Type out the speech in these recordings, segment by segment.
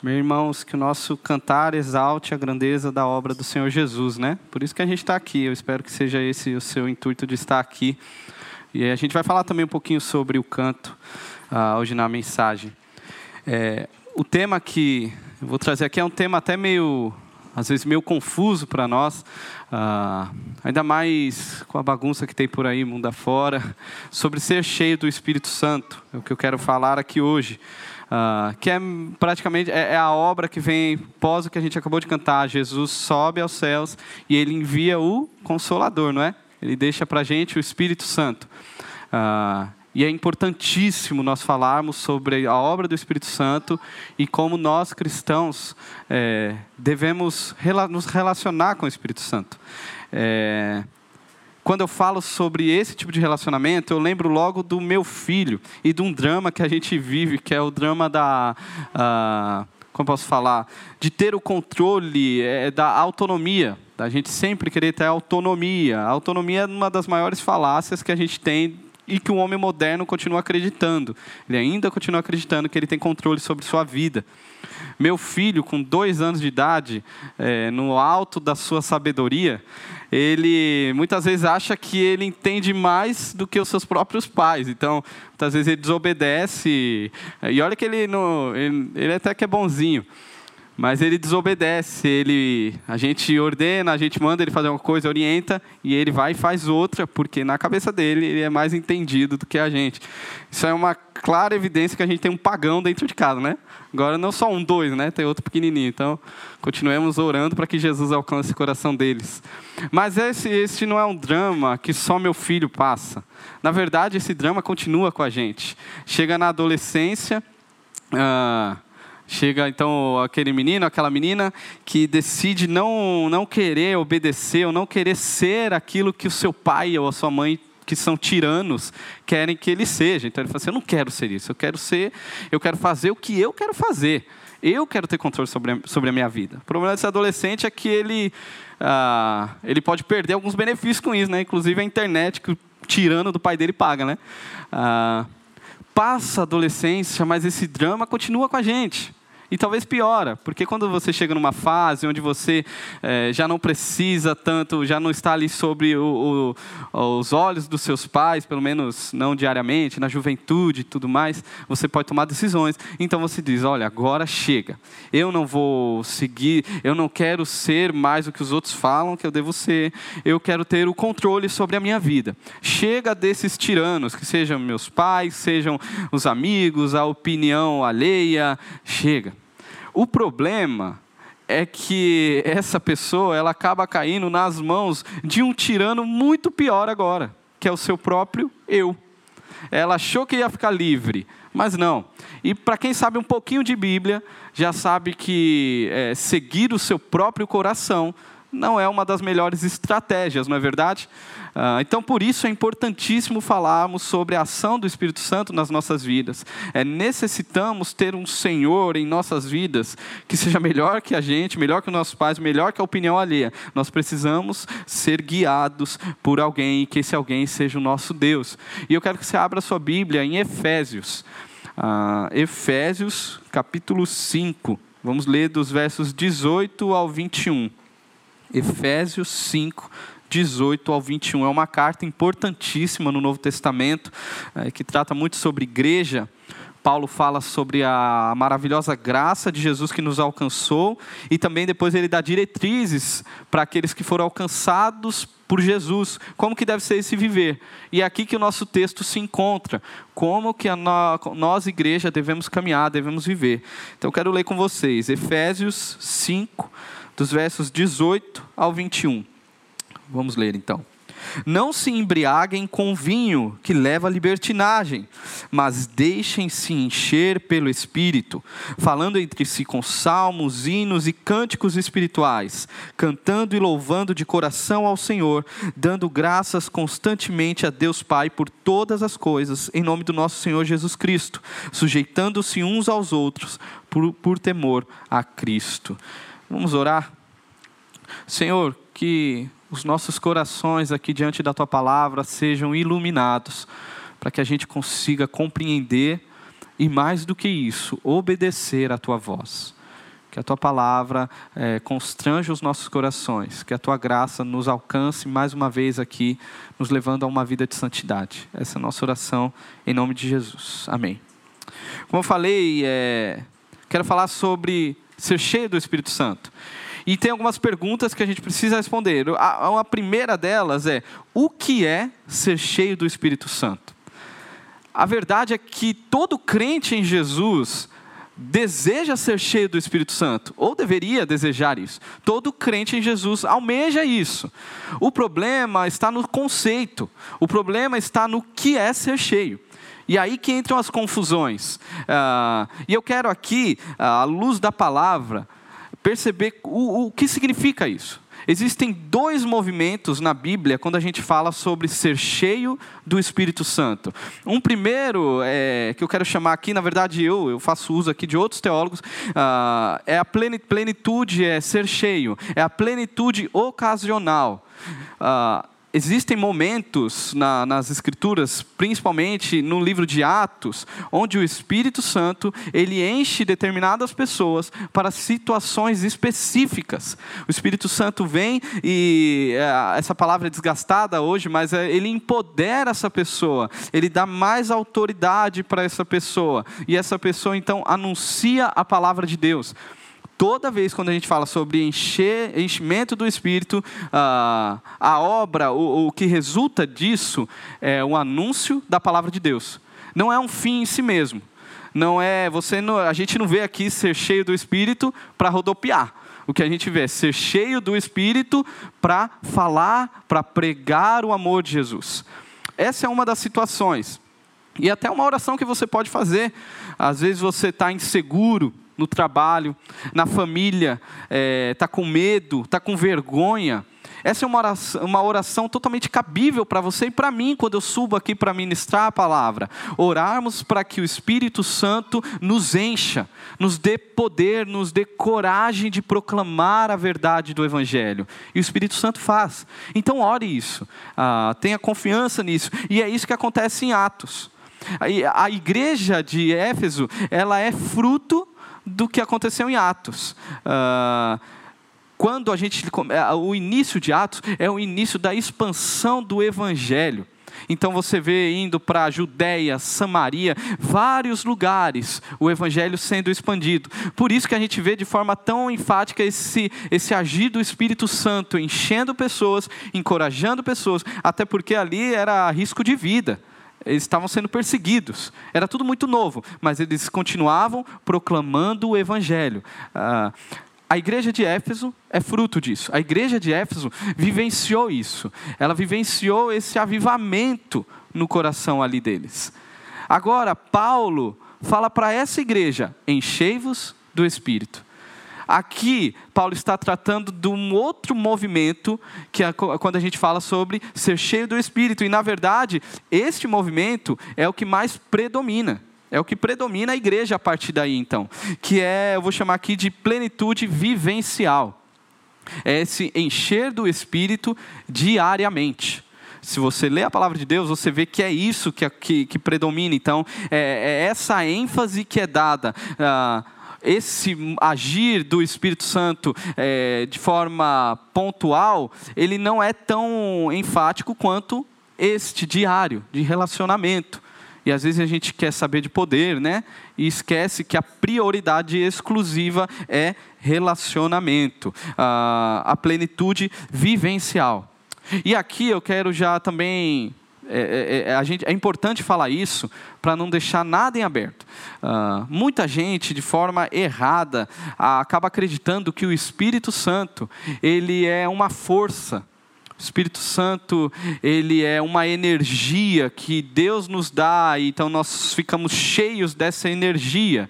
Meus irmãos, que o nosso cantar exalte a grandeza da obra do Senhor Jesus, né? Por isso que a gente está aqui. Eu espero que seja esse o seu intuito de estar aqui. E a gente vai falar também um pouquinho sobre o canto uh, hoje na mensagem. É, o tema que eu vou trazer aqui é um tema até meio, às vezes meio confuso para nós, uh, ainda mais com a bagunça que tem por aí mundo afora, sobre ser cheio do Espírito Santo. É o que eu quero falar aqui hoje. Uh, que é praticamente é, é, a obra que vem pós o que a gente acabou de cantar. Jesus sobe aos céus e ele envia o Consolador, não é? Ele deixa para a gente o Espírito Santo. Uh, e é importantíssimo nós falarmos sobre a obra do Espírito Santo e como nós cristãos é, devemos rela nos relacionar com o Espírito Santo. É, quando eu falo sobre esse tipo de relacionamento, eu lembro logo do meu filho e de um drama que a gente vive, que é o drama da. Uh, como posso falar? De ter o controle é, da autonomia. Da gente sempre querer ter autonomia. A autonomia é uma das maiores falácias que a gente tem e que o homem moderno continua acreditando. Ele ainda continua acreditando que ele tem controle sobre sua vida. Meu filho, com dois anos de idade, é, no alto da sua sabedoria, ele muitas vezes acha que ele entende mais do que os seus próprios pais. Então, muitas vezes ele desobedece. E olha que ele, não, ele, ele até que é bonzinho. Mas ele desobedece, ele, a gente ordena, a gente manda ele fazer uma coisa, orienta, e ele vai e faz outra, porque na cabeça dele ele é mais entendido do que a gente. Isso é uma clara evidência que a gente tem um pagão dentro de casa, né? Agora não só um, dois, né? Tem outro pequenininho. Então, continuemos orando para que Jesus alcance o coração deles. Mas esse, esse não é um drama que só meu filho passa. Na verdade, esse drama continua com a gente. Chega na adolescência. Ah, Chega então aquele menino, aquela menina que decide não, não querer obedecer ou não querer ser aquilo que o seu pai ou a sua mãe que são tiranos querem que ele seja. Então ele fala assim: eu não quero ser isso, eu quero ser, eu quero fazer o que eu quero fazer. Eu quero ter controle sobre a, sobre a minha vida. O problema desse adolescente é que ele, ah, ele pode perder alguns benefícios com isso, né? Inclusive a internet que o tirano do pai dele paga, né? Ah, passa a adolescência, mas esse drama continua com a gente. E talvez piora, porque quando você chega numa fase onde você é, já não precisa tanto, já não está ali sobre o, o, os olhos dos seus pais, pelo menos não diariamente, na juventude e tudo mais, você pode tomar decisões. Então você diz: olha, agora chega. Eu não vou seguir, eu não quero ser mais o que os outros falam que eu devo ser. Eu quero ter o controle sobre a minha vida. Chega desses tiranos, que sejam meus pais, sejam os amigos, a opinião alheia. Chega. O problema é que essa pessoa ela acaba caindo nas mãos de um tirano muito pior agora, que é o seu próprio eu. Ela achou que ia ficar livre, mas não. E para quem sabe um pouquinho de Bíblia, já sabe que é, seguir o seu próprio coração não é uma das melhores estratégias, não é verdade? Ah, então, por isso é importantíssimo falarmos sobre a ação do Espírito Santo nas nossas vidas. É, necessitamos ter um Senhor em nossas vidas que seja melhor que a gente, melhor que os nossos pais, melhor que a opinião alheia. Nós precisamos ser guiados por alguém e que esse alguém seja o nosso Deus. E eu quero que você abra sua Bíblia em Efésios. Uh, Efésios, capítulo 5. Vamos ler dos versos 18 ao 21. Efésios 5, 18 ao 21. É uma carta importantíssima no Novo Testamento, é, que trata muito sobre igreja. Paulo fala sobre a maravilhosa graça de Jesus que nos alcançou e também depois ele dá diretrizes para aqueles que foram alcançados por Jesus, como que deve ser esse viver. E é aqui que o nosso texto se encontra, como que nós igreja devemos caminhar, devemos viver. Então eu quero ler com vocês Efésios 5 dos versos 18 ao 21. Vamos ler então. Não se embriaguem com vinho que leva à libertinagem, mas deixem-se encher pelo Espírito, falando entre si com salmos, hinos e cânticos espirituais, cantando e louvando de coração ao Senhor, dando graças constantemente a Deus Pai por todas as coisas, em nome do nosso Senhor Jesus Cristo, sujeitando-se uns aos outros por, por temor a Cristo. Vamos orar? Senhor, que os nossos corações aqui diante da tua palavra sejam iluminados, para que a gente consiga compreender e, mais do que isso, obedecer a tua voz. Que a tua palavra é, constrange os nossos corações, que a tua graça nos alcance mais uma vez aqui, nos levando a uma vida de santidade. Essa é a nossa oração em nome de Jesus. Amém. Como eu falei, é, quero falar sobre ser cheio do Espírito Santo. E tem algumas perguntas que a gente precisa responder. A, a primeira delas é: o que é ser cheio do Espírito Santo? A verdade é que todo crente em Jesus deseja ser cheio do Espírito Santo, ou deveria desejar isso. Todo crente em Jesus almeja isso. O problema está no conceito, o problema está no que é ser cheio. E aí que entram as confusões. Uh, e eu quero aqui, à luz da palavra, perceber o, o que significa isso. Existem dois movimentos na Bíblia quando a gente fala sobre ser cheio do Espírito Santo. Um primeiro, é, que eu quero chamar aqui, na verdade eu, eu faço uso aqui de outros teólogos, uh, é a plenitude, é ser cheio, é a plenitude ocasional. Uh, existem momentos na, nas escrituras, principalmente no livro de Atos, onde o Espírito Santo ele enche determinadas pessoas para situações específicas. O Espírito Santo vem e é, essa palavra é desgastada hoje, mas é, ele empodera essa pessoa, ele dá mais autoridade para essa pessoa. E essa pessoa então anuncia a palavra de Deus toda vez quando a gente fala sobre encher, enchimento do Espírito, uh, a obra, o, o, que resulta disso é o anúncio da palavra de Deus. Não é um fim em si mesmo. Não é você, não, a gente não vê aqui ser cheio do Espírito para rodopiar. O que a gente vê é ser cheio do Espírito para falar, para pregar o amor de Jesus. Essa é uma das situações. E até uma oração que você pode fazer. Às vezes você está inseguro no trabalho, na família, está é, tá com medo, está com vergonha. Essa é uma oração, uma oração totalmente cabível para você e para mim, quando eu subo aqui para ministrar a palavra. Orarmos para que o Espírito Santo nos encha, nos dê poder, nos dê coragem de proclamar a verdade do Evangelho. E o Espírito Santo faz. Então, ore isso, ah, tenha confiança nisso. E é isso que acontece em Atos. A igreja de Éfeso, ela é fruto do que aconteceu em Atos. Uh, quando a gente. É, o início de Atos é o início da expansão do Evangelho. Então você vê indo para a Judéia, Samaria, vários lugares, o evangelho sendo expandido. Por isso que a gente vê de forma tão enfática esse, esse agir do Espírito Santo, enchendo pessoas, encorajando pessoas, até porque ali era risco de vida eles estavam sendo perseguidos. Era tudo muito novo, mas eles continuavam proclamando o Evangelho. Ah, a igreja de Éfeso é fruto disso. A igreja de Éfeso vivenciou isso. Ela vivenciou esse avivamento no coração ali deles. Agora, Paulo fala para essa igreja: enchei-vos do Espírito. Aqui, Paulo está tratando de um outro movimento, que é quando a gente fala sobre ser cheio do Espírito. E, na verdade, este movimento é o que mais predomina. É o que predomina a igreja a partir daí, então. Que é, eu vou chamar aqui de plenitude vivencial. É esse encher do Espírito diariamente se você lê a palavra de Deus, você vê que é isso que, que, que predomina. Então, é, é, essa ênfase que é dada. Ah, esse agir do Espírito Santo é, de forma pontual, ele não é tão enfático quanto este diário de relacionamento. E às vezes a gente quer saber de poder, né? E esquece que a prioridade exclusiva é relacionamento, a, a plenitude vivencial. E aqui eu quero já também é, é, é, a gente, é importante falar isso para não deixar nada em aberto. Uh, muita gente, de forma errada, acaba acreditando que o Espírito Santo ele é uma força o Espírito Santo, ele é uma energia que Deus nos dá, então nós ficamos cheios dessa energia.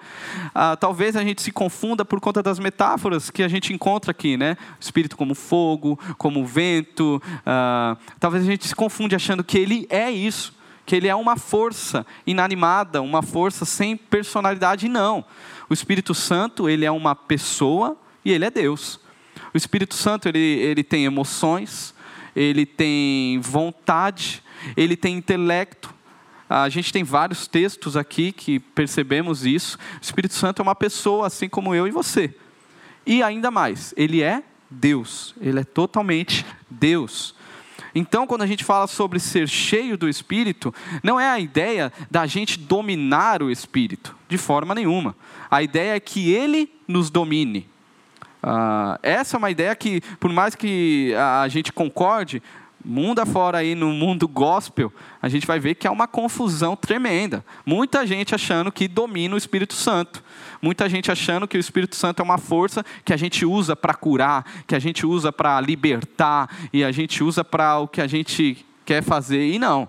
Ah, talvez a gente se confunda por conta das metáforas que a gente encontra aqui, né? O Espírito como fogo, como vento. Ah, talvez a gente se confunde achando que ele é isso, que ele é uma força inanimada, uma força sem personalidade. Não. O Espírito Santo, ele é uma pessoa e ele é Deus. O Espírito Santo, ele, ele tem emoções, ele tem vontade, ele tem intelecto. A gente tem vários textos aqui que percebemos isso. O Espírito Santo é uma pessoa assim como eu e você. e ainda mais, ele é Deus, ele é totalmente Deus. Então, quando a gente fala sobre ser cheio do Espírito, não é a ideia da gente dominar o Espírito, de forma nenhuma. A ideia é que ele nos domine. Uh, essa é uma ideia que, por mais que a gente concorde, mundo afora aí no mundo gospel, a gente vai ver que há uma confusão tremenda. Muita gente achando que domina o Espírito Santo. Muita gente achando que o Espírito Santo é uma força que a gente usa para curar, que a gente usa para libertar e a gente usa para o que a gente quer fazer. E não.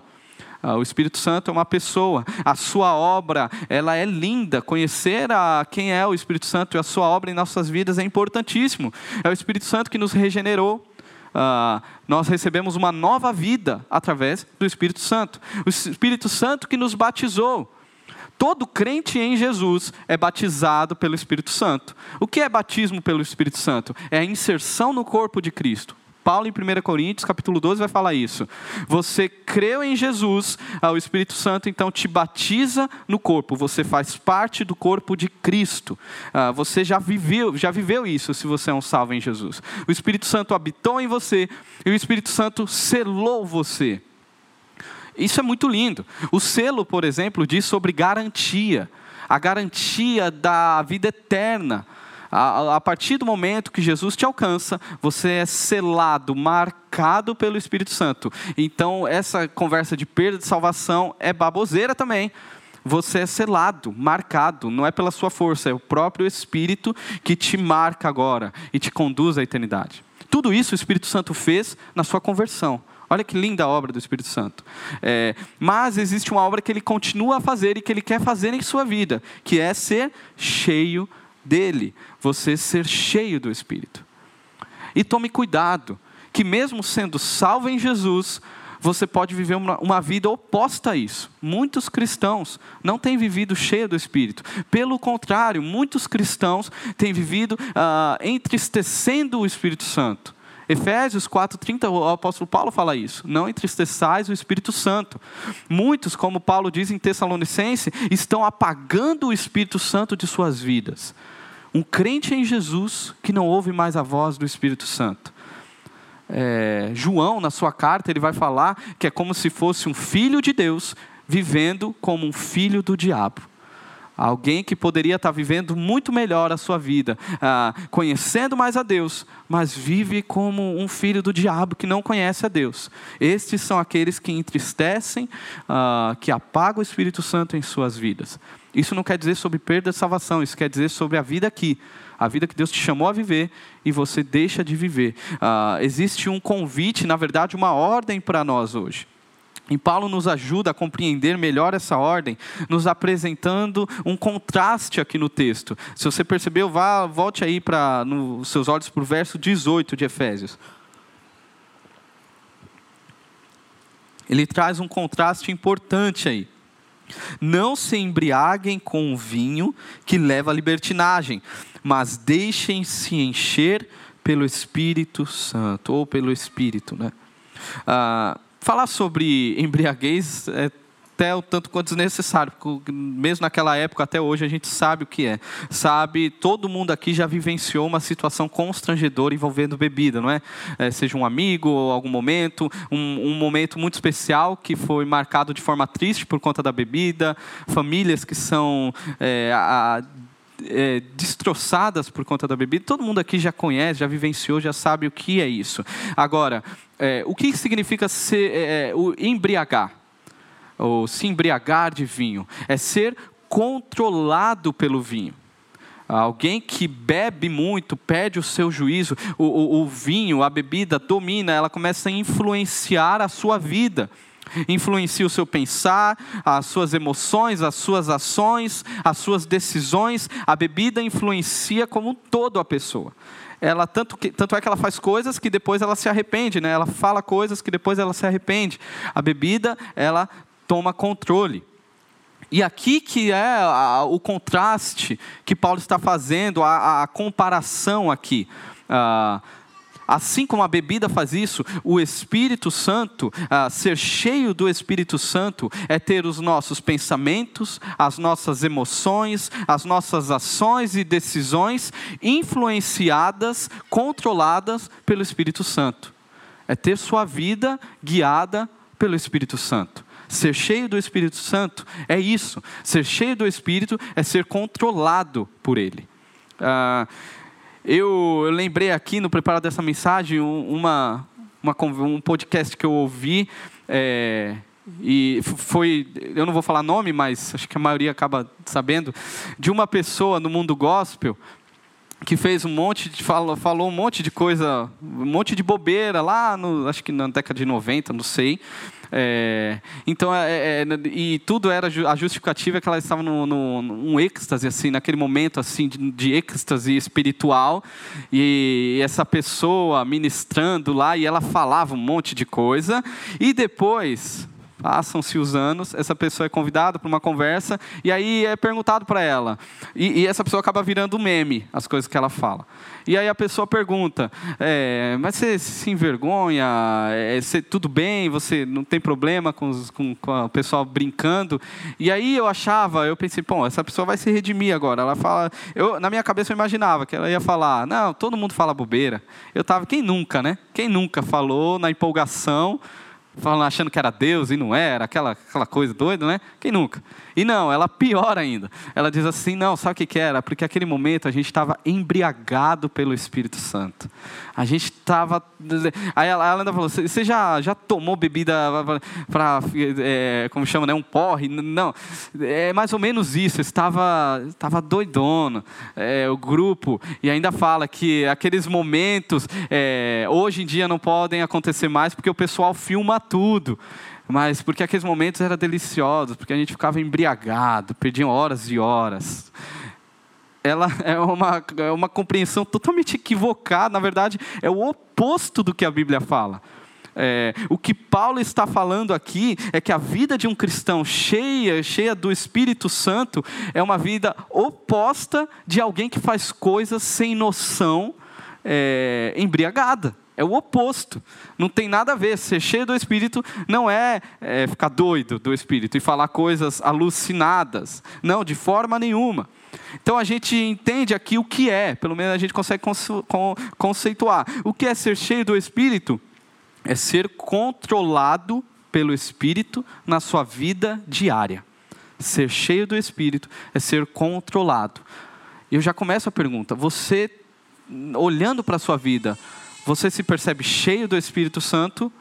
Ah, o Espírito Santo é uma pessoa. A sua obra, ela é linda. Conhecer a quem é o Espírito Santo e a sua obra em nossas vidas é importantíssimo. É o Espírito Santo que nos regenerou. Uh, nós recebemos uma nova vida através do Espírito Santo. O Espírito Santo que nos batizou. Todo crente em Jesus é batizado pelo Espírito Santo. O que é batismo pelo Espírito Santo? É a inserção no corpo de Cristo. Paulo em 1 Coríntios, capítulo 12, vai falar isso. Você creu em Jesus, ah, o Espírito Santo então te batiza no corpo. Você faz parte do corpo de Cristo. Ah, você já viveu, já viveu isso se você é um salvo em Jesus. O Espírito Santo habitou em você e o Espírito Santo selou você. Isso é muito lindo. O selo, por exemplo, diz sobre garantia a garantia da vida eterna. A, a, partir do momento que Jesus te alcança, você é selado, marcado pelo Espírito Santo. Então, essa conversa de perda de salvação é baboseira também. Você é selado, marcado, não é pela sua força, é o próprio Espírito que te marca agora e te conduz à eternidade. Tudo isso o Espírito Santo fez na sua conversão. Olha que linda a obra do Espírito Santo. É, mas existe uma obra que ele continua a fazer e que ele quer fazer em sua vida, que é ser cheio dele, você ser cheio do Espírito. E tome cuidado, que mesmo sendo salvo em Jesus, você pode viver uma, uma, vida oposta a isso. Muitos cristãos não têm vivido cheio do Espírito. Pelo contrário, muitos cristãos têm vivido ah, entristecendo o Espírito Santo. Efésios 4:30, o apóstolo Paulo fala isso. Não entristeçais o Espírito Santo. Muitos, como Paulo diz em Tessalonicense, estão apagando o Espírito Santo de suas vidas. Um crente em Jesus que não ouve mais a voz do Espírito Santo. É, João, na sua carta, ele vai falar que é como se fosse um filho de Deus vivendo como um filho do diabo. Alguém que poderia estar vivendo muito melhor a sua vida, ah, conhecendo mais a Deus, mas vive como um filho do diabo que não conhece a Deus. Estes são aqueles que entristecem, ah, que apagam o Espírito Santo em suas vidas. Isso não quer dizer sobre perda de salvação, isso quer dizer sobre a vida aqui. A vida que Deus te chamou a viver e você deixa de viver. Ah, existe um convite, na verdade, uma ordem para nós hoje. E Paulo nos ajuda a compreender melhor essa ordem, nos apresentando um contraste aqui no texto. Se você percebeu, vá, volte aí para nos seus olhos para o verso 18 de Efésios. Ele traz um contraste importante aí. Não se embriaguem com o vinho que leva à libertinagem, mas deixem-se encher pelo Espírito Santo, ou pelo Espírito, né? Ah, falar sobre embriaguez é até o tanto quanto desnecessário, porque mesmo naquela época, até hoje, a gente sabe o que é. Sabe, todo mundo aqui já vivenciou uma situação constrangedora envolvendo bebida, não é? é seja um amigo, algum momento, um, um, momento muito especial que foi marcado de forma triste por conta da bebida, famílias que são é, a, é, destroçadas por conta da bebida. Todo mundo aqui já conhece, já vivenciou, já sabe o que é isso. Agora, é, o que significa ser, é, é, o embriagar? Ou se embriagar de vinho? É ser controlado pelo vinho. Alguém que bebe muito, perde o seu juízo, o, o, o vinho, a bebida domina, ela começa a influenciar a sua vida influencia o seu pensar, as suas emoções, as suas ações, as suas decisões. A bebida influencia como um todo a pessoa ela tanto, que, tanto é que ela faz coisas que depois ela se arrepende, né? Ela fala coisas que depois ela se arrepende. A bebida, ela toma controle. E aqui que é a, o contraste que Paulo está fazendo, a, a comparação aqui. Ah, Assim como a bebida faz isso, o Espírito Santo, ah, ser cheio do Espírito Santo, é ter os nossos pensamentos, as nossas emoções, as nossas ações e decisões influenciadas, controladas pelo Espírito Santo. É ter sua vida guiada pelo Espírito Santo. Ser cheio do Espírito Santo é isso. Ser cheio do Espírito é ser controlado por Ele. Ah, eu, eu, lembrei aqui no preparar dessa mensagem uma, uma, um podcast que eu ouvi. É, e foi, eu não vou falar nome, mas acho que a maioria acaba sabendo, de uma pessoa no mundo gospel que fez um monte de falou, falou um monte de coisa, um monte de bobeira lá no, acho que na década de 90, não sei. É, então, é, é, e tudo era a justificativa é que ela estava no, no, num êxtase, assim, naquele momento assim de, de êxtase espiritual, e essa pessoa ministrando lá, e ela falava um monte de coisa, e depois Passam-se os anos, essa pessoa é convidada para uma conversa e aí é perguntado para ela. E, e, essa pessoa acaba virando meme, as coisas que ela fala. E aí a pessoa pergunta: é, Mas você se envergonha? É, você, tudo bem? Você não tem problema com, os, com, com o pessoal brincando? E aí eu achava, eu pensei: Bom, essa pessoa vai se redimir agora. Ela fala, eu, na minha cabeça eu imaginava que ela ia falar: Não, todo mundo fala bobeira. Eu estava, quem nunca, né? Quem nunca falou na empolgação? Falando, achando que era Deus e não era, aquela, aquela coisa doida, né? Quem nunca? E não, ela pior ainda. Ela diz assim: não, sabe o que, que era? Porque aquele momento a gente estava embriagado pelo Espírito Santo. A gente estava. Aí ela, ela ainda falou: você já, já tomou bebida para, é, como chama, né? Um porre? Não, é mais ou menos isso. Estava, estava doidono, é, o grupo. E ainda fala que aqueles momentos, é, hoje em dia não podem acontecer mais porque o pessoal filma tudo mas porque aqueles momentos eram deliciosos, porque a gente ficava embriagado, perdiam horas e horas. Ela é uma, é uma compreensão totalmente equivocada, na verdade, é o oposto do que a Bíblia fala. É, o que Paulo está falando aqui é que a vida de um cristão cheia, cheia do Espírito Santo, é uma vida oposta de alguém que faz coisas sem noção, é, embriagada. É o oposto. Não tem nada a ver. Ser cheio do Espírito não é, é ficar doido do Espírito e falar coisas alucinadas. Não, de forma nenhuma. Então a gente entende aqui o que é, pelo menos a gente consegue conceituar. O que é ser cheio do Espírito? É ser controlado pelo Espírito na sua vida diária. Ser cheio do Espírito é ser controlado. Eu já começo a pergunta: você, olhando para a sua vida, você se percebe cheio do Espírito Santo,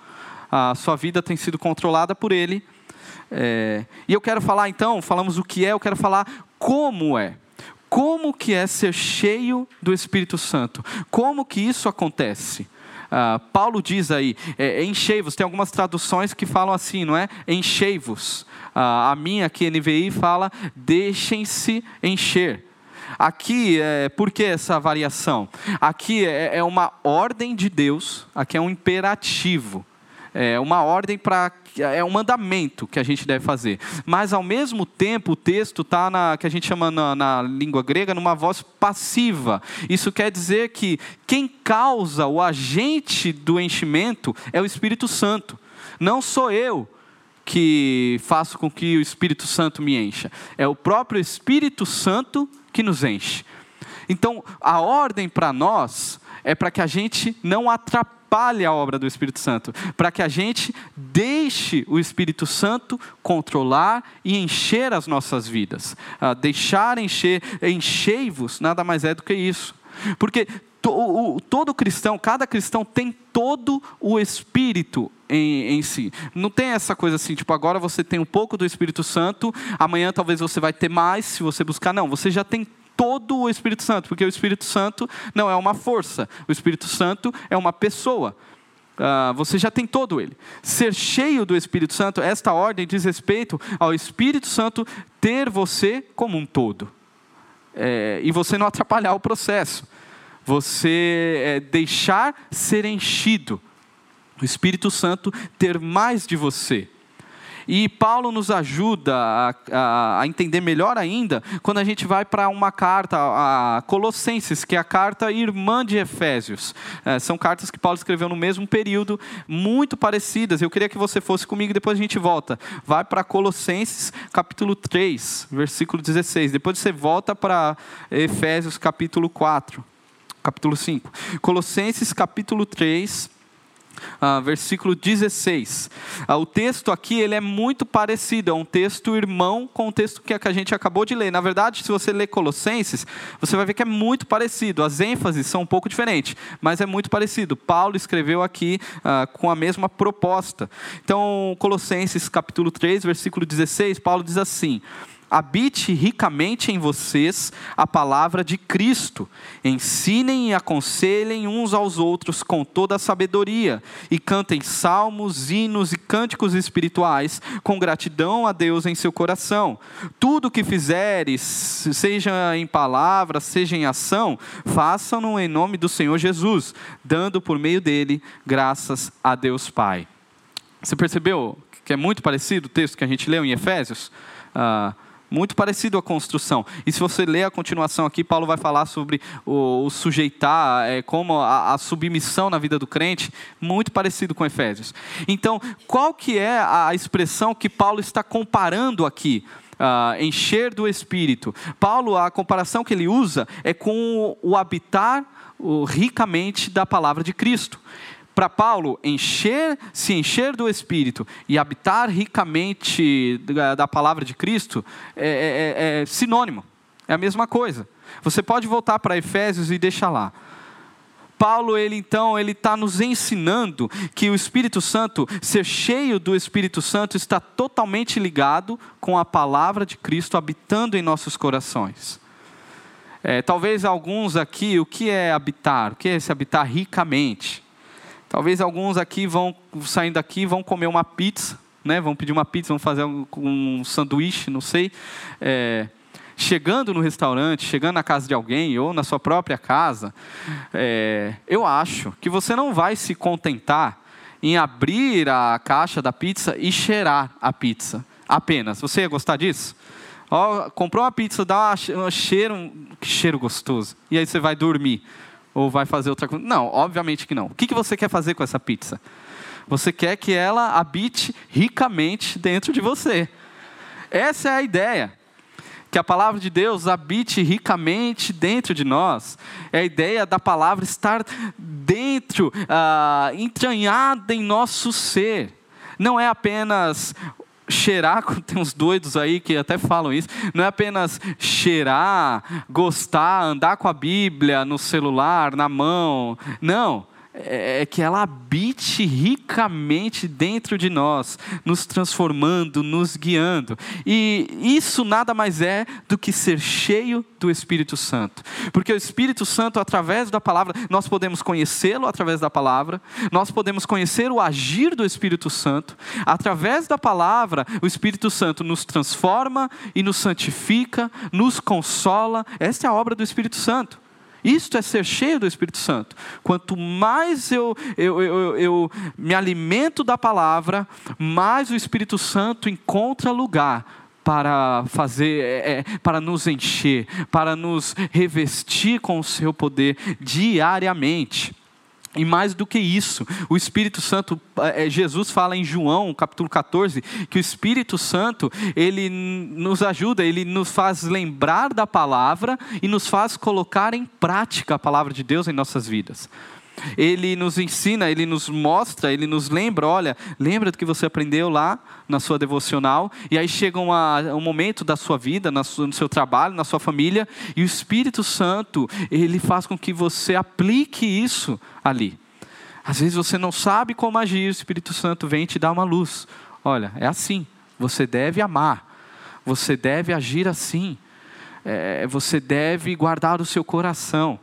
a sua vida tem sido controlada por Ele. É, e eu quero falar então, falamos o que é, eu quero falar como é. Como que é ser cheio do Espírito Santo? Como que isso acontece? Uh, Paulo diz aí, é, enchei-vos, tem algumas traduções que falam assim, não é? Enchei-vos. Uh, a minha aqui, NVI, fala, deixem-se encher. Aqui, é, por que essa variação? Aqui é, é uma ordem de Deus, aqui é um imperativo. É uma ordem para é um mandamento que a gente deve fazer. Mas ao mesmo tempo o texto está na que a gente chama na, na, língua grega numa voz passiva. Isso quer dizer que quem causa o agente do enchimento é o Espírito Santo. Não sou eu que faço com que o Espírito Santo me encha. É o próprio Espírito Santo que nos enche. Então, a ordem para nós é para que a gente não atrapalhe a obra do Espírito Santo, para que a gente deixe o Espírito Santo controlar e encher as nossas vidas. Ah, deixar encher, enchei-vos, nada mais é do que isso. Porque todo cristão, cada cristão tem todo o Espírito em, em, si. Não tem essa coisa assim, tipo, agora você tem um pouco do Espírito Santo, amanhã talvez você vai ter mais se você buscar. Não, você já tem todo o Espírito Santo, porque o Espírito Santo não é uma força, o Espírito Santo é uma pessoa. Uh, você já tem todo ele. Ser cheio do Espírito Santo, esta ordem diz respeito ao Espírito Santo ter você como um todo. É, e você não atrapalhar o processo. Você é, deixar ser enchido o Espírito Santo ter mais de você. E Paulo nos ajuda a, a, a entender melhor ainda quando a gente vai para uma carta a Colossenses, que é a carta irmã de Efésios. É, são cartas que Paulo escreveu no mesmo período, muito parecidas. Eu queria que você fosse comigo, depois a gente volta. Vai para Colossenses, capítulo 3, versículo 16. Depois você volta para Efésios, capítulo 4, capítulo 5. Colossenses, capítulo 3, ah, versículo 16. Ah, o texto aqui ele é muito parecido, é um texto irmão com o texto que a gente acabou de ler. Na verdade, se você ler Colossenses, você vai ver que é muito parecido. As ênfases são um pouco diferentes, mas é muito parecido. Paulo escreveu aqui ah, com a mesma proposta. Então, Colossenses capítulo 3, versículo 16, Paulo diz assim: habite ricamente em vocês a palavra de Cristo. Ensinem e aconselhem uns aos outros com toda a sabedoria, e cantem salmos, hinos e cânticos espirituais com gratidão a Deus em seu coração. Tudo o que fizeres, seja em palavra, seja em ação, façam-no em nome do Senhor Jesus, dando por meio dele graças a Deus Pai. Você percebeu que é muito parecido o texto que a gente leu em Efésios? Ah, muito parecido à construção. E se você ler a continuação aqui, Paulo vai falar sobre o, o sujeitar, é, como a, a, submissão na vida do crente, muito parecido com Efésios. Então, qual que é a expressão que Paulo está comparando aqui? Uh, encher do Espírito. Paulo, a comparação que ele usa é com o habitar o, ricamente da palavra de Cristo para Paulo, encher, se encher do Espírito e habitar ricamente da palavra de Cristo é, é, é, é sinônimo, é a mesma coisa. Você pode voltar para Efésios e deixar lá. Paulo, ele então, ele está nos ensinando que o Espírito Santo, ser cheio do Espírito Santo, está totalmente ligado com a palavra de Cristo habitando em nossos corações. É, talvez alguns aqui, o que é habitar? O que é esse habitar ricamente? Talvez alguns aqui vão saindo daqui vão comer uma pizza, né? Vão pedir uma pizza, vão fazer um, um sanduíche, não sei. É, chegando no restaurante, chegando na casa de alguém ou na sua própria casa, é, eu acho que você não vai se contentar em abrir a caixa da pizza e cheirar a pizza apenas. Você ia gostar disso? Comprou uma pizza, dá um cheiro, um cheiro gostoso. E aí você vai dormir. Ou vai fazer outra coisa? Não, obviamente que não. O que você quer fazer com essa pizza? Você quer que ela habite ricamente dentro de você. Essa é a ideia. Que a palavra de Deus habite ricamente dentro de nós. É a ideia da palavra estar dentro, ah, entranhada em nosso ser. Não é apenas cheirar, tem uns doidos aí que até falam isso, não é apenas cheirar, gostar, andar com a Bíblia no celular, na mão. Não. É, é que ela habite ricamente dentro de nós, nos transformando, nos guiando. E isso nada mais é do que ser cheio do Espírito Santo. Porque o Espírito Santo, através da palavra, nós podemos conhecê-lo através da palavra, nós podemos conhecer o agir do Espírito Santo. Através da palavra, o Espírito Santo nos transforma e nos santifica, nos consola. Essa é a obra do Espírito Santo. Isto é ser cheio do Espírito Santo. Quanto mais eu, eu, eu, eu, me alimento da palavra, mais o Espírito Santo encontra lugar para fazer, é, é, para nos encher, para nos revestir com o seu poder diariamente. E mais do que isso, o Espírito Santo, é, Jesus fala em João, capítulo 14, que o Espírito Santo, ele nos ajuda, ele nos faz lembrar da palavra e nos faz colocar em prática a palavra de Deus em nossas vidas ele nos ensina, ele nos mostra, ele nos lembra, olha, lembra do que você aprendeu lá na sua devocional, e aí chega uma, um momento da sua vida, no seu trabalho, na sua família, e o Espírito Santo, ele faz com que você aplique isso ali. Às vezes você não sabe como agir, o Espírito Santo vem te dar uma luz. Olha, é assim, você deve amar, você deve agir assim, é, você deve guardar o seu coração.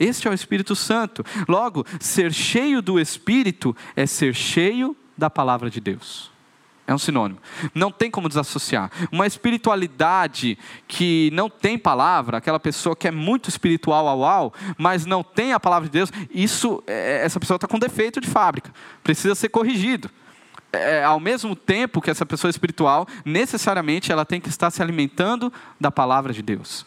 Este é o Espírito Santo. Logo, ser cheio do Espírito é ser cheio da palavra de Deus. É um sinônimo. Não tem como desassociar. Uma espiritualidade que não tem palavra, aquela pessoa que é muito espiritual ao ao, mas não tem a palavra de Deus, isso, é, essa pessoa está com defeito de fábrica. Precisa ser corrigido. é, ao mesmo tempo que essa pessoa espiritual, necessariamente ela tem que estar se alimentando da palavra de Deus.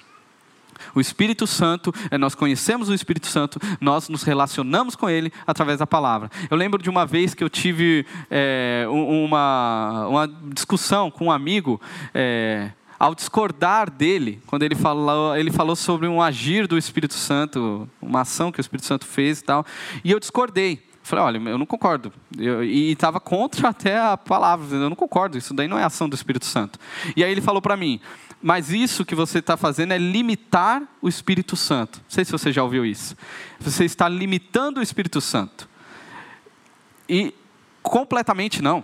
O Espírito Santo, é, nós conhecemos o Espírito Santo, nós nos relacionamos com ele através da palavra. Eu lembro de uma vez que eu tive é, uma, uma discussão com um amigo. É, ao discordar dele, quando ele falou, ele falou sobre um agir do Espírito Santo, uma ação que o Espírito Santo fez e tal, e eu discordei. Falei, olha, eu não concordo. Eu, e estava contra até a palavra, eu não concordo, isso daí não é ação do Espírito Santo. E aí ele falou para mim, mas isso que você está fazendo é limitar o Espírito Santo. Não sei se você já ouviu isso. Você está limitando o Espírito Santo. E completamente não.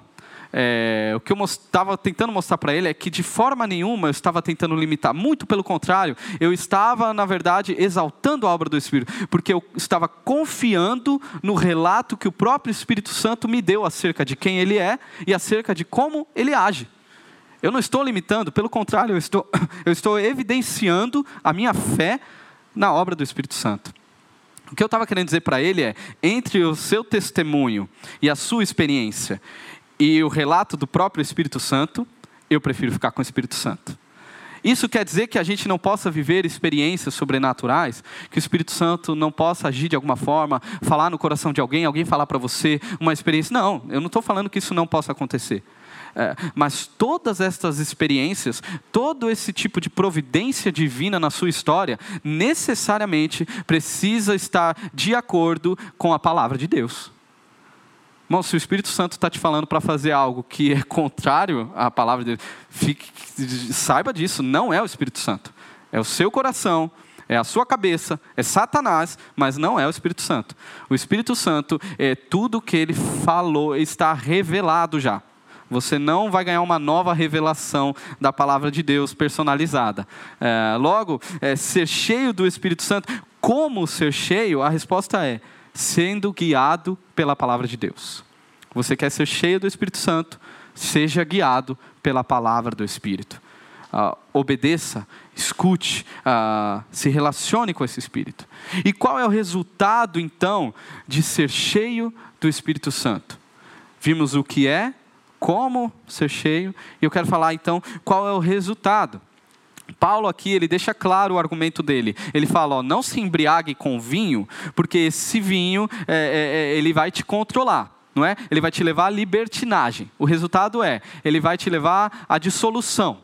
É, o que eu estava tentando mostrar para ele é que de forma nenhuma eu estava tentando limitar, muito pelo contrário, eu estava, na verdade, exaltando a obra do Espírito, porque eu estava confiando no relato que o próprio Espírito Santo me deu acerca de quem ele é e acerca de como ele age. Eu não estou limitando, pelo contrário, eu estou, eu estou evidenciando a minha fé na obra do Espírito Santo. O que eu estava querendo dizer para ele é: entre o seu testemunho e a sua experiência, e o relato do próprio Espírito Santo, eu prefiro ficar com o Espírito Santo. Isso quer dizer que a gente não possa viver experiências sobrenaturais, que o Espírito Santo não possa agir de alguma forma, falar no coração de alguém, alguém falar para você uma experiência. Não, eu não estou falando que isso não possa acontecer. É, mas todas estas experiências, todo esse tipo de providência divina na sua história, necessariamente precisa estar de acordo com a palavra de Deus. Irmão, se o Espírito Santo está te falando para fazer algo que é contrário à palavra dele, fique, saiba disso, não é o Espírito Santo. É o seu coração, é a sua cabeça, é Satanás, mas não é o Espírito Santo. O Espírito Santo é tudo que ele falou, está revelado já. Você não vai ganhar uma nova revelação da palavra de Deus personalizada. É, logo, é, ser cheio do Espírito Santo, como ser cheio? A resposta é sendo guiado pela palavra de Deus. Você quer ser cheio do Espírito Santo? Seja guiado pela palavra do Espírito. Uh, obedeça, escute, uh, se relacione com esse Espírito. E qual é o resultado, então, de ser cheio do Espírito Santo? Vimos o que é, como ser cheio, e eu quero falar, então, qual é o resultado. Paulo aqui ele deixa claro o argumento dele. Ele fala: ó, não se embriague com vinho, porque esse vinho é, é, é, ele vai te controlar, não é? Ele vai te levar à libertinagem. O resultado é, ele vai te levar à dissolução.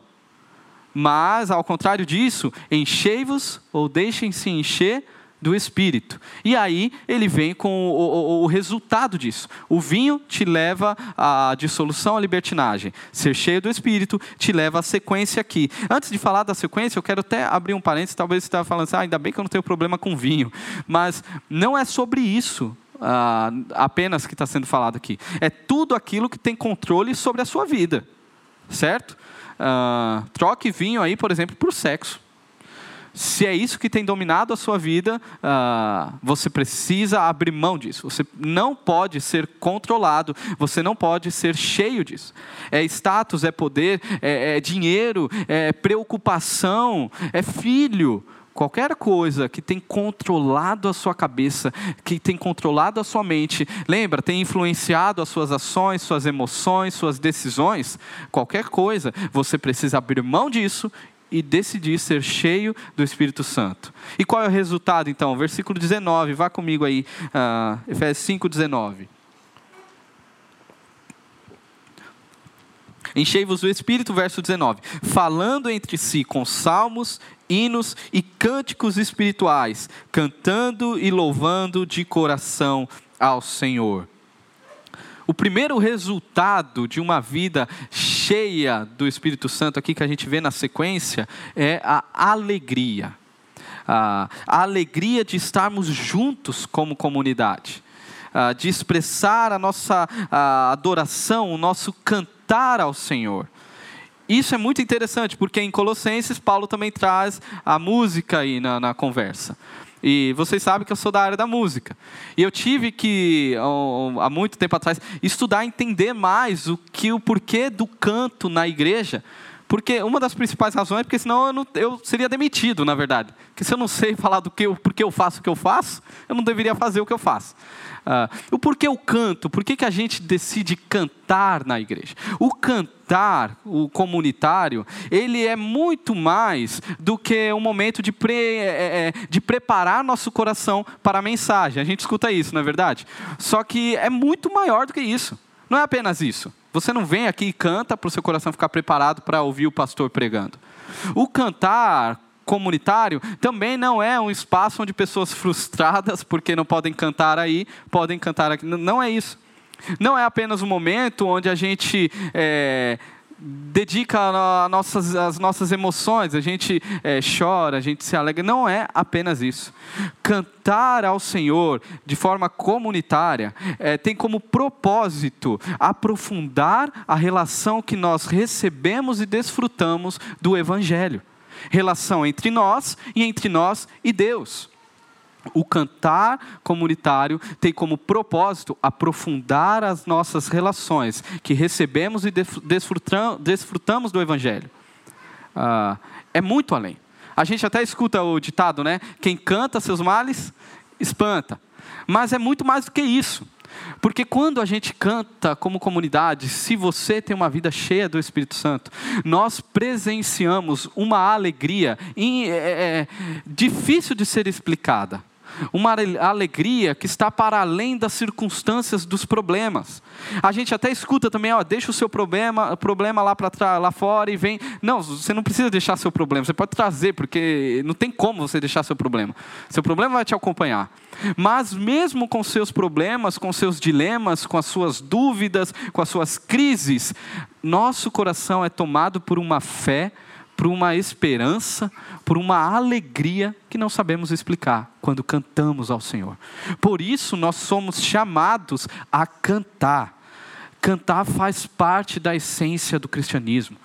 Mas ao contrário disso, enchei-vos ou deixem-se encher do Espírito. E aí ele vem com o, o, o, resultado disso. O vinho te leva à dissolução, à libertinagem. Ser cheio do Espírito te leva à sequência aqui. Antes de falar da sequência, eu quero até abrir um parênteses. Talvez você esteja falando assim, ah, ainda bem que eu não tenho problema com vinho. Mas não é sobre isso. Ah, apenas que está sendo falado aqui. É tudo aquilo que tem controle sobre a sua vida, certo? Ah, troque vinho aí, por exemplo, por sexo se é isso que tem dominado a sua vida, uh, você precisa abrir mão disso. Você não pode ser controlado, você não pode ser cheio disso. É status, é poder, é, é dinheiro, é preocupação, é filho. Qualquer coisa que tem controlado a sua cabeça, que tem controlado a sua mente, lembra, tem influenciado as suas ações, suas emoções, suas decisões, qualquer coisa, você precisa abrir mão disso e decidir ser cheio do Espírito Santo. E qual é o resultado então? Versículo 19, vá comigo aí, uh, Efésios 5, 19. Enchei-vos o Espírito, verso 19, falando entre si com salmos, hinos e cânticos espirituais, cantando e louvando de coração ao Senhor. O primeiro resultado de uma vida cheia do Espírito Santo, aqui que a gente vê na sequência, é a alegria. A, alegria de estarmos juntos como comunidade, de expressar a nossa adoração, o nosso cantar ao Senhor. Isso é muito interessante, porque em Colossenses, Paulo também traz a música aí na, na conversa. E vocês sabem que eu sou da área da música. E eu tive que, há muito tempo atrás, estudar, entender mais o que o porquê do canto na igreja, Porque uma das principais razões é porque senão eu, não, eu seria demitido, na verdade. Porque se eu não sei falar do que porque eu faço o que eu faço, eu não deveria fazer o que eu faço. Uh, o porquê eu canto? Por que, que a gente decide cantar na igreja? O cantar, o comunitário, ele é muito mais do que um momento de, pre, é, é, de preparar nosso coração para a mensagem. A gente escuta isso, não é verdade? Só que é muito maior do que isso. Não é apenas isso. Você não vem aqui e canta para o seu coração ficar preparado para ouvir o pastor pregando. O cantar comunitário também não é um espaço onde pessoas frustradas porque não podem cantar aí, podem cantar aqui. Não é isso. Não é apenas um momento onde a gente é, dedica a nossas, as nossas emoções, a gente é, chora, a gente se alegra. Não é apenas isso. Cantar ao Senhor de forma comunitária é, tem como propósito aprofundar a relação que nós recebemos e desfrutamos do Evangelho relação entre nós e entre nós e Deus. O cantar comunitário tem como propósito aprofundar as nossas relações que recebemos e desfrutamos do Evangelho. Ah, é muito além. A gente até escuta o ditado, né? Quem canta seus males, espanta. Mas é muito mais do que isso. Porque quando a gente canta como comunidade, se você tem uma vida cheia do Espírito Santo, nós presenciamos uma alegria é, é, difícil de ser explicada uma alegria que está para além das circunstâncias dos problemas. A gente até escuta também, ó, deixa o seu problema, problema lá para lá fora e vem. Não, você não precisa deixar seu problema, você pode trazer, porque não tem como você deixar seu problema. Seu problema vai te acompanhar. Mas mesmo com seus problemas, com seus dilemas, com as suas dúvidas, com as suas crises, nosso coração é tomado por uma fé por uma esperança, por uma alegria que não sabemos explicar quando cantamos ao Senhor. Por isso nós somos chamados a cantar. Cantar faz parte da essência do cristianismo.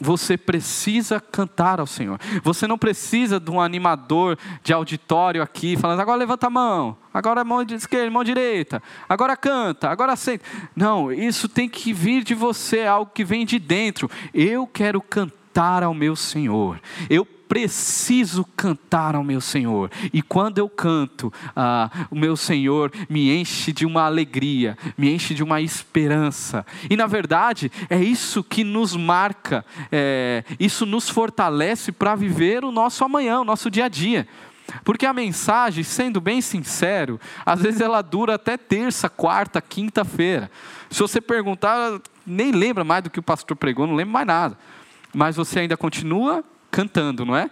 Você precisa cantar ao Senhor. Você não precisa de um animador de auditório aqui falando, agora levanta a mão, agora mão esquerda, mão direita, agora canta, agora aceita. Não, isso tem que vir de você, algo que vem de dentro. Eu quero cantar cantar ao meu Senhor. Eu preciso cantar ao meu Senhor. E quando eu canto, ah, o meu Senhor me enche de uma alegria, me enche de uma esperança. E na verdade, é isso que nos marca, é, isso nos fortalece para viver o nosso amanhã, o nosso dia a dia. Porque a mensagem, sendo bem sincero, às vezes ela dura até terça, quarta, quinta-feira. Se você perguntar, nem lembra mais do que o pastor pregou, não lembra mais nada mas você ainda continua cantando, não é?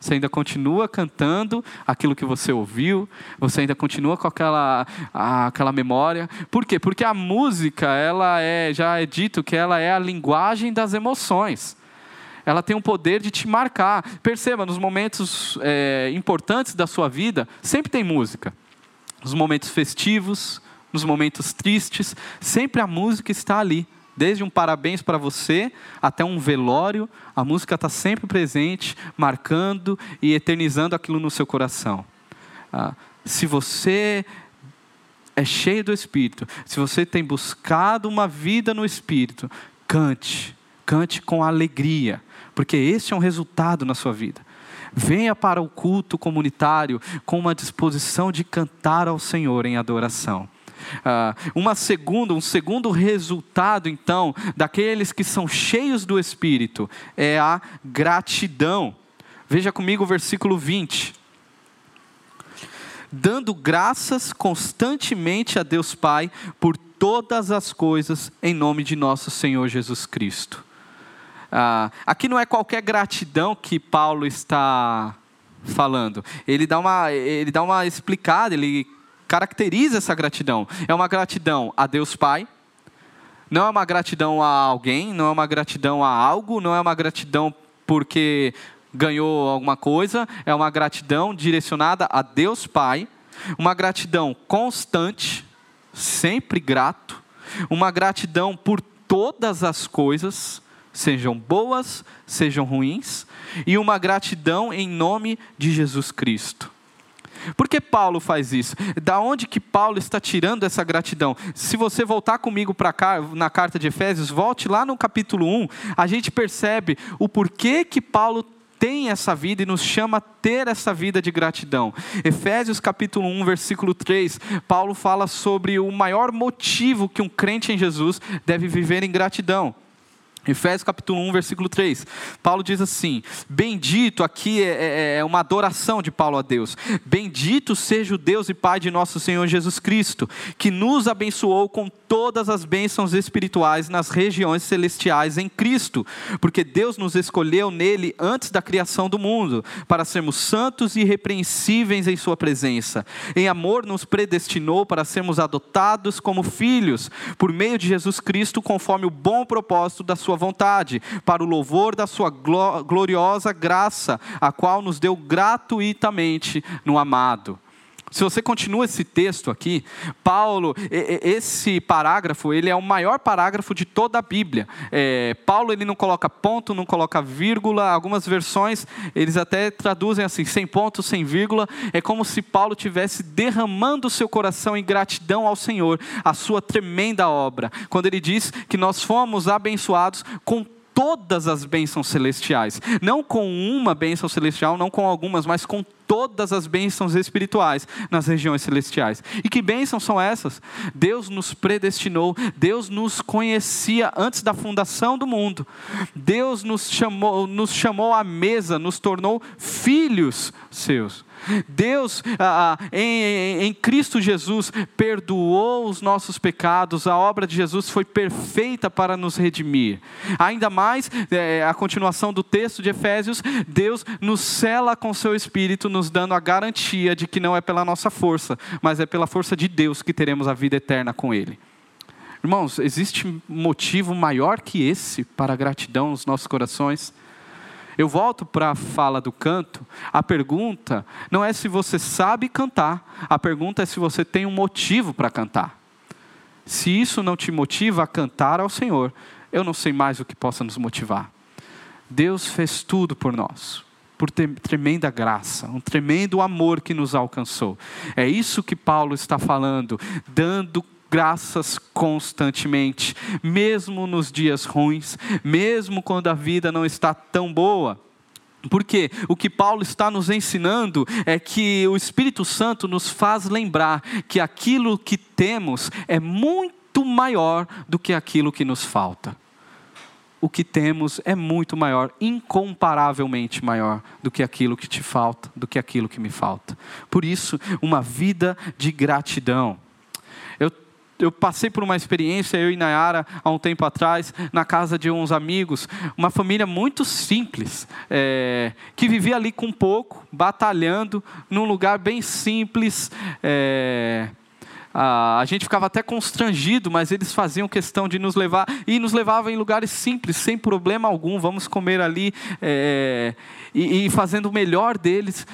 Você ainda continua cantando aquilo que você ouviu, você ainda continua com aquela, aquela memória. Por quê? Porque a música, ela é, já é dito que ela é a linguagem das emoções. Ela tem o poder de te marcar. Perceba, nos momentos é, importantes da sua vida, sempre tem música. Nos momentos festivos, nos momentos tristes, sempre a música está ali Desde um parabéns para você até um velório, a música está sempre presente, marcando e eternizando aquilo no seu coração. Ah, se você é cheio do Espírito, se você tem buscado uma vida no Espírito, cante, cante com alegria, porque esse é um resultado na sua vida. Venha para o culto comunitário com uma disposição de cantar ao Senhor em adoração. Uh, uma segunda, um segundo resultado, então, daqueles que são cheios do Espírito é a gratidão. Veja comigo o versículo 20. Dando graças constantemente a Deus Pai por todas as coisas em nome de nosso Senhor Jesus Cristo. Uh, aqui não é qualquer gratidão que Paulo está falando. Ele dá uma, ele dá uma explicada, ele caracteriza essa gratidão. É uma gratidão a Deus Pai, não é uma gratidão a alguém, não é uma gratidão a algo, não é uma gratidão porque ganhou alguma coisa, é uma gratidão direcionada a Deus Pai, uma gratidão constante, sempre grato, uma gratidão por todas as coisas, sejam boas, sejam ruins, e uma gratidão em nome de Jesus Cristo. Por que Paulo faz isso? Da onde que Paulo está tirando essa gratidão? Se você voltar comigo para cá na carta de Efésios, volte lá no capítulo 1, a gente percebe o porquê que Paulo tem essa vida e nos chama a ter essa vida de gratidão. Efésios capítulo 1, versículo 3, Paulo fala sobre o maior motivo que um crente em Jesus deve viver em gratidão. Efésios capítulo 1, versículo 3. Paulo diz assim: Bendito, aqui é, é, é, uma adoração de Paulo a Deus. Bendito seja o Deus e Pai de nosso Senhor Jesus Cristo, que nos abençoou com todas as bênçãos espirituais nas regiões celestiais em Cristo, porque Deus nos escolheu nele antes da criação do mundo, para sermos santos e irrepreensíveis em Sua presença. Em amor, nos predestinou para sermos adotados como filhos, por meio de Jesus Cristo, conforme o bom propósito da Sua vontade, para o louvor da sua gloriosa graça, a qual nos deu gratuitamente no amado. Se você continua esse texto aqui, Paulo, esse parágrafo, ele é o maior parágrafo de toda a Bíblia. É, Paulo, ele não coloca ponto, não coloca vírgula. Algumas versões, eles até traduzem assim, sem ponto, sem vírgula. É como se Paulo tivesse derramando seu coração em gratidão ao Senhor, a sua tremenda obra. Quando ele diz que nós fomos abençoados com todas as bênçãos celestiais. Não com uma bênção celestial, não com algumas, mas com todas as bênçãos espirituais nas regiões celestiais. E que bênçãos são essas? Deus nos predestinou, Deus nos conhecia antes da fundação do mundo. Deus nos chamou, nos chamou à mesa, nos tornou filhos seus. Deus, ah, em, em, Cristo Jesus, perdoou os nossos pecados, a obra de Jesus foi perfeita para nos redimir. Ainda mais, é, a continuação do texto de Efésios, Deus nos cela com seu Espírito, nos dando a garantia de que não é pela nossa força, mas é pela força de Deus que teremos a vida eterna com Ele. Irmãos, existe motivo maior que esse para a gratidão nos nossos corações? Eu volto para a fala do canto. A pergunta não é se você sabe cantar, a pergunta é se você tem um motivo para cantar. Se isso não te motiva a cantar ao Senhor, eu não sei mais o que possa nos motivar. Deus fez tudo por nós, por tremenda graça, um tremendo amor que nos alcançou. É isso que Paulo está falando, dando graças constantemente, mesmo nos dias ruins, mesmo quando a vida não está tão boa. Porque o que Paulo está nos ensinando é que o Espírito Santo nos faz lembrar que aquilo que temos é muito maior do que aquilo que nos falta. O que temos é muito maior, incomparavelmente maior do que aquilo que te falta, do que aquilo que me falta. Por isso, uma vida de gratidão eu passei por uma experiência, eu e Nayara, há um tempo atrás, na casa de uns amigos, uma família muito simples, é, que vivia ali com pouco, batalhando, num lugar bem simples. É, a gente ficava até constrangido, mas eles faziam questão de nos levar e nos levavam em lugares simples, sem problema algum. Vamos comer ali é, e, e, fazendo o melhor deles.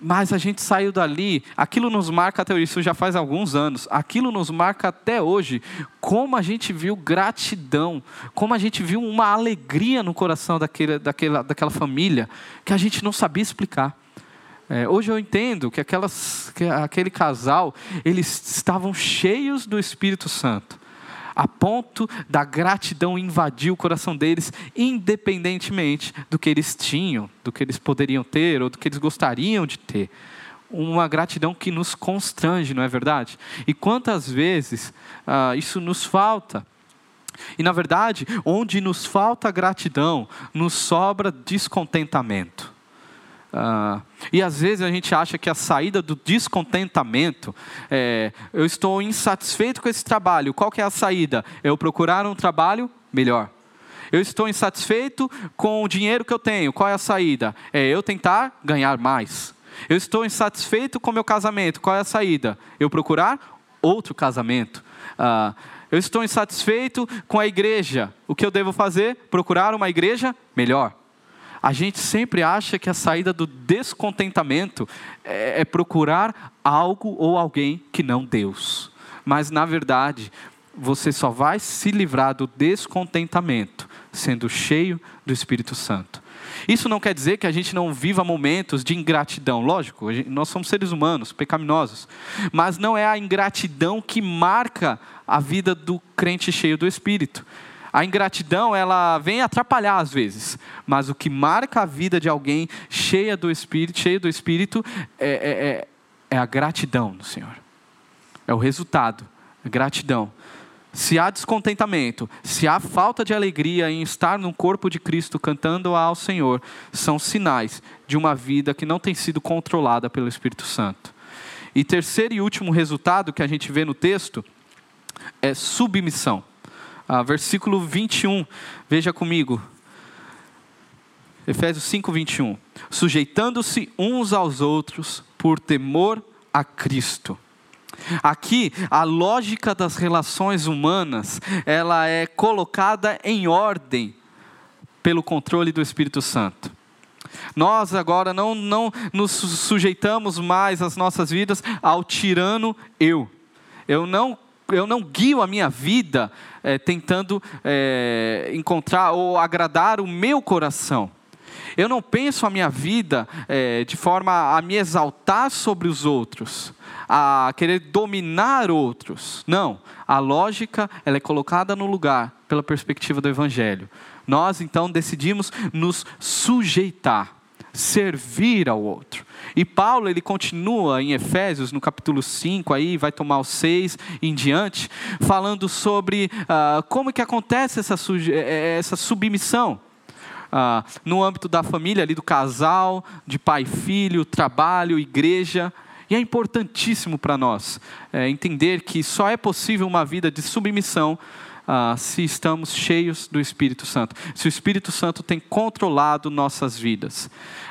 Mas a gente saiu dali, aquilo nos marca até hoje, isso já faz alguns anos, aquilo nos marca até hoje, como a gente viu gratidão, como a gente viu uma alegria no coração daquele, daquela, daquela família que a gente não sabia explicar. É, hoje eu entendo que, aquelas, que aquele casal, eles estavam cheios do Espírito Santo, a ponto da gratidão invadir o coração deles, independentemente do que eles tinham, do que eles poderiam ter ou do que eles gostariam de ter. Uma gratidão que nos constrange, não é verdade? E quantas vezes ah, isso nos falta? E na verdade, onde nos falta gratidão, nos sobra descontentamento. Ah, e às vezes a gente acha que a saída do descontentamento é, eu estou insatisfeito com esse trabalho. Qual que é a saída? Eu procurar um trabalho melhor. Eu estou insatisfeito com o dinheiro que eu tenho. Qual é a saída? É eu tentar ganhar mais. Eu estou insatisfeito com o meu casamento. Qual é a saída? Eu procurar outro casamento. Ah, eu estou insatisfeito com a igreja. O que eu devo fazer? Procurar uma igreja melhor a gente sempre acha que a saída do descontentamento é, é procurar algo ou alguém que não Deus. Mas, na verdade, você só vai se livrar do descontentamento sendo cheio do Espírito Santo. Isso não quer dizer que a gente não viva momentos de ingratidão, lógico, nós somos seres humanos, pecaminosos, mas não é a ingratidão que marca a vida do crente cheio do Espírito. A ingratidão, ela vem atrapalhar às vezes, mas o que marca a vida de alguém cheia do Espírito, cheio do Espírito, é, é, é, é a gratidão do Senhor. É o resultado, a gratidão. Se há descontentamento, se há falta de alegria em estar no corpo de Cristo cantando ao Senhor, são sinais de uma vida que não tem sido controlada pelo Espírito Santo. E terceiro e último resultado que a gente vê no texto é submissão ah, versículo 21, veja comigo. Efésios 5, 21. Sujeitando-se uns aos outros por temor a Cristo. Aqui, a lógica das relações humanas, ela é colocada em ordem pelo controle do Espírito Santo. Nós agora não, não nos sujeitamos mais as nossas vidas ao tirano eu. Eu não eu não guio a minha vida é, tentando é, encontrar ou agradar o meu coração. Eu não penso a minha vida é, de forma a me exaltar sobre os outros, a querer dominar outros. Não, a lógica ela é colocada no lugar pela perspectiva do Evangelho. Nós então decidimos nos sujeitar, servir ao outro. E Paulo, ele continua em Efésios, no capítulo 5, aí vai tomar o 6 em diante, falando sobre uh, como que acontece essa, eh, eh, essa submissão. Uh, no âmbito da família, ali do casal, de pai filho, trabalho, igreja. E é importantíssimo para nós é, entender que só é possível uma vida de submissão uh, se estamos cheios do Espírito Santo, se o Espírito Santo tem controlado nossas vidas.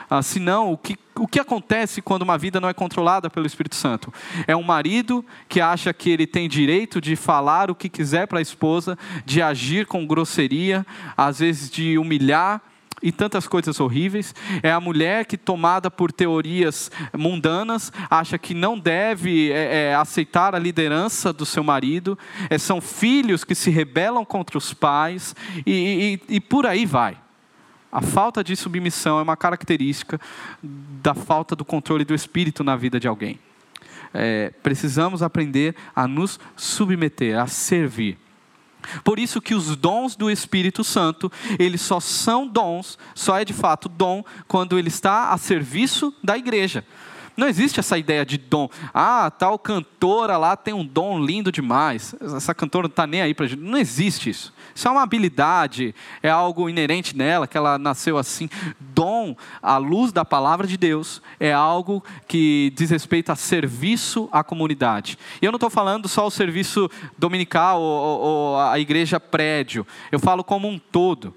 Ah, senão, o que, o que acontece quando uma vida não é controlada pelo Espírito Santo? É um marido que acha que ele tem direito de falar o que quiser para a esposa, de agir com grosseria, às vezes de humilhar e tantas coisas horríveis. É a mulher que, tomada por teorias mundanas, acha que não deve é, é, aceitar a liderança do seu marido. É, são filhos que se rebelam contra os pais e, e, e por aí vai. A falta de submissão é uma característica da falta do controle do espírito na vida de alguém. É, precisamos aprender a nos submeter, a servir. Por isso que os dons do Espírito Santo, eles só são dons, só é de fato dom quando ele está a serviço da igreja. Não existe essa ideia de dom. Ah, tal cantora lá tem um dom lindo demais. Essa cantora não está nem aí para gente. Não existe isso. Isso é uma habilidade, é algo inerente nela, que ela nasceu assim. Dom, a luz da palavra de Deus, é algo que diz respeito a serviço à comunidade. E eu não estou falando só o serviço dominical ou, ou a igreja prédio. Eu falo como um todo.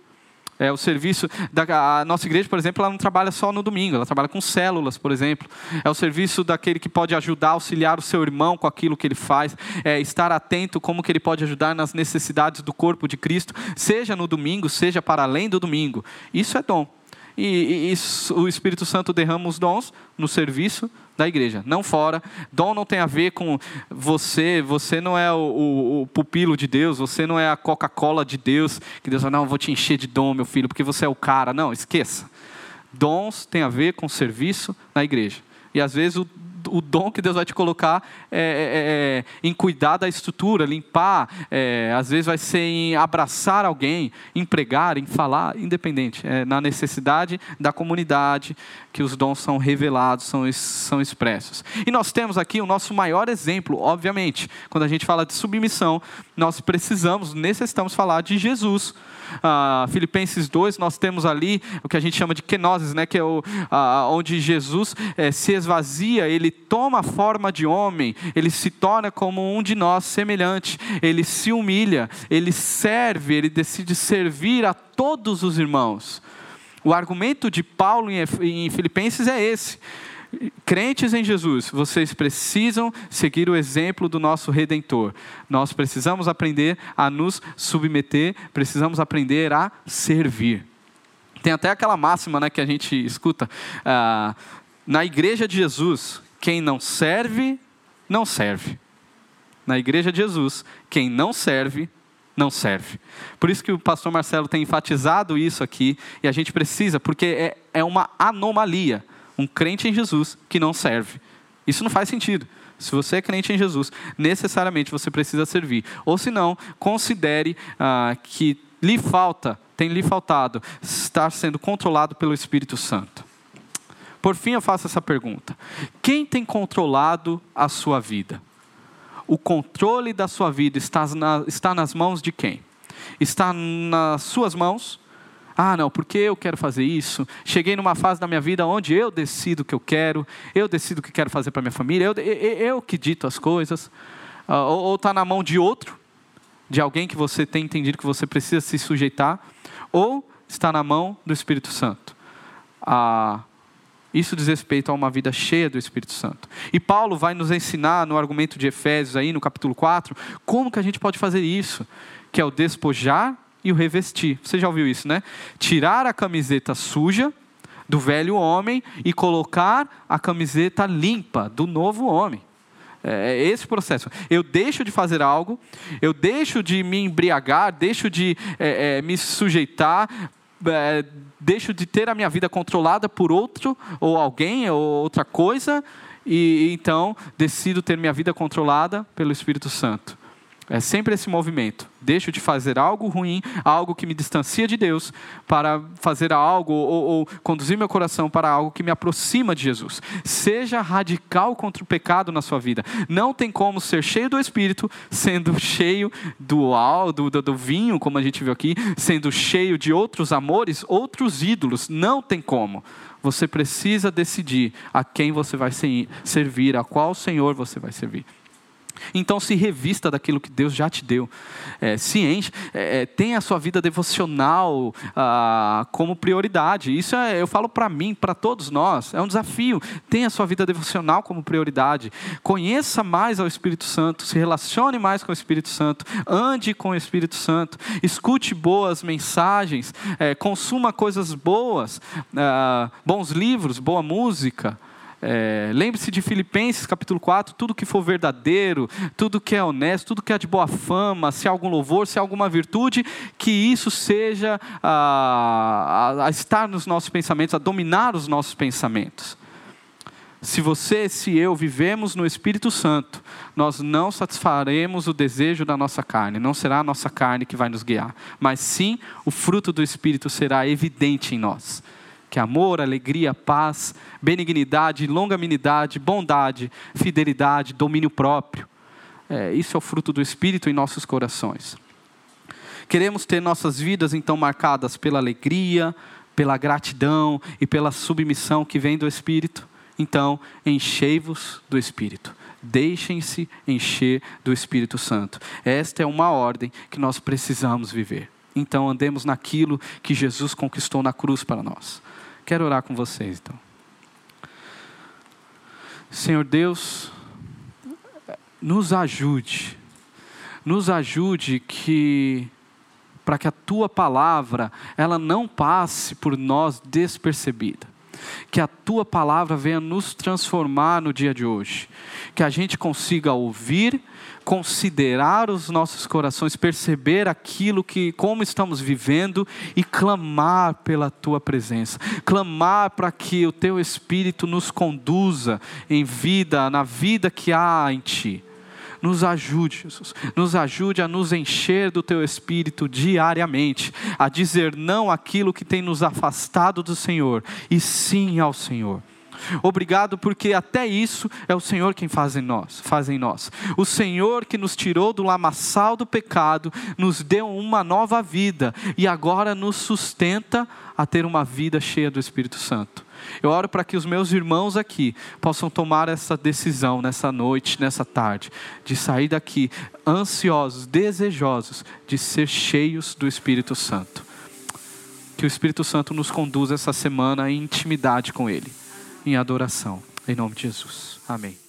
É, o serviço da nossa igreja, por exemplo, ela não trabalha só no domingo, ela trabalha com células, por exemplo. É o serviço daquele que pode ajudar, auxiliar o seu irmão com aquilo que ele faz, é, estar atento como que ele pode ajudar nas necessidades do corpo de Cristo, seja no domingo, seja para além do domingo. Isso é dom. E, e, e o Espírito Santo derrama os dons no serviço da igreja, não fora. Dom não tem a ver com você, você não é o, o, o pupilo de Deus, você não é a Coca-Cola de Deus, que Deus vai, não, vou te encher de dom, meu filho, porque você é o cara. Não, esqueça. Dons tem a ver com serviço na igreja. E às vezes o o dom que Deus vai te colocar é, é, é, é em cuidar da estrutura, limpar, é, às vezes vai ser em abraçar alguém, em pregar, em falar, independente, é na necessidade da comunidade que os dons são revelados, são, são expressos. E nós temos aqui o nosso maior exemplo, obviamente, quando a gente fala de submissão, nós precisamos, necessitamos falar de Jesus. Ah, Filipenses 2, nós temos ali o que a gente chama de kenosis, né, que é o, onde Jesus é, se esvazia, ele toma a forma de homem, ele se torna como um de nós, semelhante, ele se humilha, ele serve, ele decide servir a todos os irmãos. O argumento de Paulo em Filipenses é esse. Crentes em Jesus, vocês precisam seguir o exemplo do nosso Redentor. Nós precisamos aprender a nos submeter, precisamos aprender a servir. Tem até aquela máxima né, que a gente escuta. Ah, na igreja de Jesus, quem não serve, não serve. Na igreja de Jesus, quem não serve, não serve. Por isso que o pastor Marcelo tem enfatizado isso aqui, e a gente precisa, porque é, é uma anomalia. Um crente em Jesus que não serve. Isso não faz sentido. Se você é crente em Jesus, necessariamente você precisa servir. Ou se não, considere ah, que lhe falta, tem lhe faltado, estar sendo controlado pelo Espírito Santo. Por fim, eu faço essa pergunta: quem tem controlado a sua vida? O controle da sua vida está, na, está nas mãos de quem? Está nas suas mãos? Ah, não, porque eu quero fazer isso. Cheguei numa fase da minha vida onde eu decido o que eu quero, eu decido o que quero fazer para minha família, eu, eu, eu, que dito as coisas. Ah, ou está na mão de outro, de alguém que você tem entendido que você precisa se sujeitar, ou está na mão do Espírito Santo. Ah, isso diz respeito a uma vida cheia do Espírito Santo. E Paulo vai nos ensinar no argumento de Efésios aí no capítulo 4, como que a gente pode fazer isso, que é o despojar e o revestir. Você já ouviu isso, né? Tirar a camiseta suja do velho homem e colocar a camiseta limpa do novo homem. É, é esse processo. Eu deixo de fazer algo, eu deixo de me embriagar, deixo de é, é, me sujeitar, é, deixo de ter a minha vida controlada por outro, ou alguém, ou outra coisa, e então decido ter minha vida controlada pelo Espírito Santo. É sempre esse movimento. Deixo de fazer algo ruim, algo que me distancia de Deus, para fazer algo ou, ou, conduzir meu coração para algo que me aproxima de Jesus. Seja radical contra o pecado na sua vida. Não tem como ser cheio do Espírito, sendo cheio do, do, do, do vinho, como a gente viu aqui, sendo cheio de outros amores, outros ídolos. Não tem como. Você precisa decidir a quem você vai servir, a qual Senhor você vai servir. Então se revista daquilo que Deus já te deu. É, se enche, é, é tenha a sua vida devocional ah, como prioridade. Isso é, eu falo para mim, para todos nós, é um desafio. Tenha a sua vida devocional como prioridade. Conheça mais ao Espírito Santo, se relacione mais com o Espírito Santo, ande com o Espírito Santo, escute boas mensagens, é, consuma coisas boas, ah, bons livros, boa música. É, Lembre-se de Filipenses capítulo 4: tudo que for verdadeiro, tudo que é honesto, tudo que é de boa fama, se há algum louvor, se há alguma virtude, que isso seja a, a, a estar nos nossos pensamentos, a dominar os nossos pensamentos. Se você, se eu vivemos no Espírito Santo, nós não satisfaremos o desejo da nossa carne, não será a nossa carne que vai nos guiar, mas sim o fruto do Espírito será evidente em nós que amor, alegria, paz, benignidade, longanimidade, bondade, fidelidade, domínio próprio. É, isso é o fruto do Espírito em nossos corações. Queremos ter nossas vidas então marcadas pela alegria, pela gratidão e pela submissão que vem do Espírito. Então, enchei-vos do Espírito. Deixem-se encher do Espírito Santo. Esta é uma ordem que nós precisamos viver. Então, andemos naquilo que Jesus conquistou na cruz para nós. Quero orar com vocês então. Senhor Deus, nos ajude, nos ajude que para que a tua palavra ela não passe por nós despercebida. Que a tua palavra venha nos transformar no dia de hoje. Que a gente consiga ouvir, considerar os nossos corações, perceber aquilo que como estamos vivendo e clamar pela tua presença. Clamar para que o teu espírito nos conduza em vida, na vida que há em ti. Nos ajude, Jesus. Nos ajude a nos encher do teu espírito diariamente, a dizer não àquilo que tem nos afastado do Senhor e sim ao Senhor. Obrigado porque até isso é o Senhor quem faz em nós, faz em nós. O Senhor que nos tirou do lamaçal do pecado, nos deu uma nova vida e agora nos sustenta a ter uma vida cheia do Espírito Santo. Eu oro para que os meus irmãos aqui possam tomar essa decisão nessa noite, nessa tarde, de sair daqui ansiosos, desejosos de ser cheios do Espírito Santo. Que o Espírito Santo nos conduza essa semana em intimidade com Ele em adoração. Em nome de Jesus. Amém.